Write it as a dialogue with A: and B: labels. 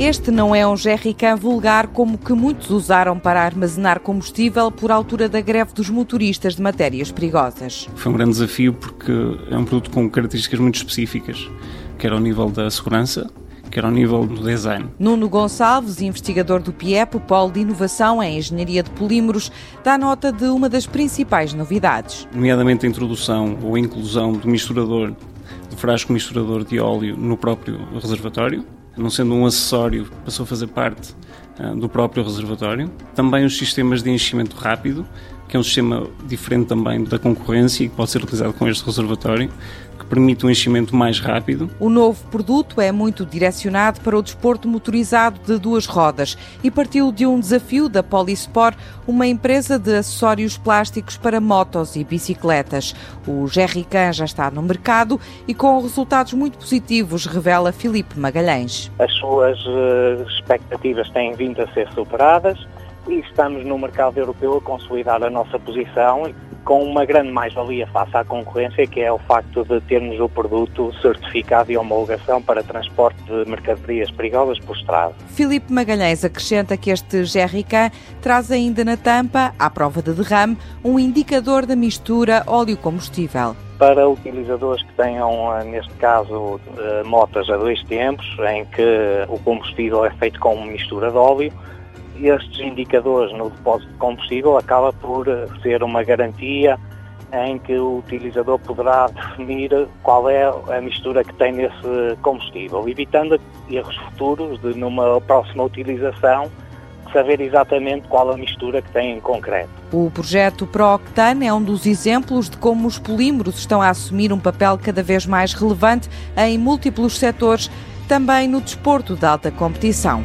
A: Este não é um jerrycan vulgar como que muitos usaram para armazenar combustível por altura da greve dos motoristas de matérias perigosas.
B: Foi um grande desafio porque é um produto com características muito específicas, quer ao nível da segurança, quer ao nível do design.
A: Nuno Gonçalves, investigador do PIEP, o Polo de Inovação em Engenharia de Polímeros, dá nota de uma das principais novidades.
B: Nomeadamente a introdução ou a inclusão do misturador, do frasco misturador de óleo no próprio reservatório, não sendo um acessório, passou a fazer parte uh, do próprio reservatório. Também os sistemas de enchimento rápido, que é um sistema diferente também da concorrência e que pode ser utilizado com este reservatório, que permite um enchimento mais rápido.
A: O novo produto é muito direcionado para o desporto motorizado de duas rodas e partiu de um desafio da Polisport, uma empresa de acessórios plásticos para motos e bicicletas. O Jerrycan já está no mercado e com resultados muito positivos, revela Filipe Magalhães.
C: As suas eh, expectativas têm vindo a ser superadas e estamos no mercado europeu a consolidar a nossa posição com uma grande mais-valia face à concorrência, que é o facto de termos o produto certificado e homologação para transporte de mercadorias perigosas por estrada.
A: Filipe Magalhães acrescenta que este GRK traz ainda na tampa, à prova de derrame, um indicador da mistura óleo-combustível
C: para utilizadores que tenham, eh, neste caso, eh, motas a dois tempos, em que o combustível é feito com mistura de óleo, estes indicadores no depósito de combustível acaba por eh, ser uma garantia em que o utilizador poderá definir qual é a mistura que tem nesse combustível, evitando erros futuros de numa próxima utilização saber exatamente qual a mistura que tem em concreto.
A: O projeto ProOctane é um dos exemplos de como os polímeros estão a assumir um papel cada vez mais relevante em múltiplos setores, também no desporto de alta competição.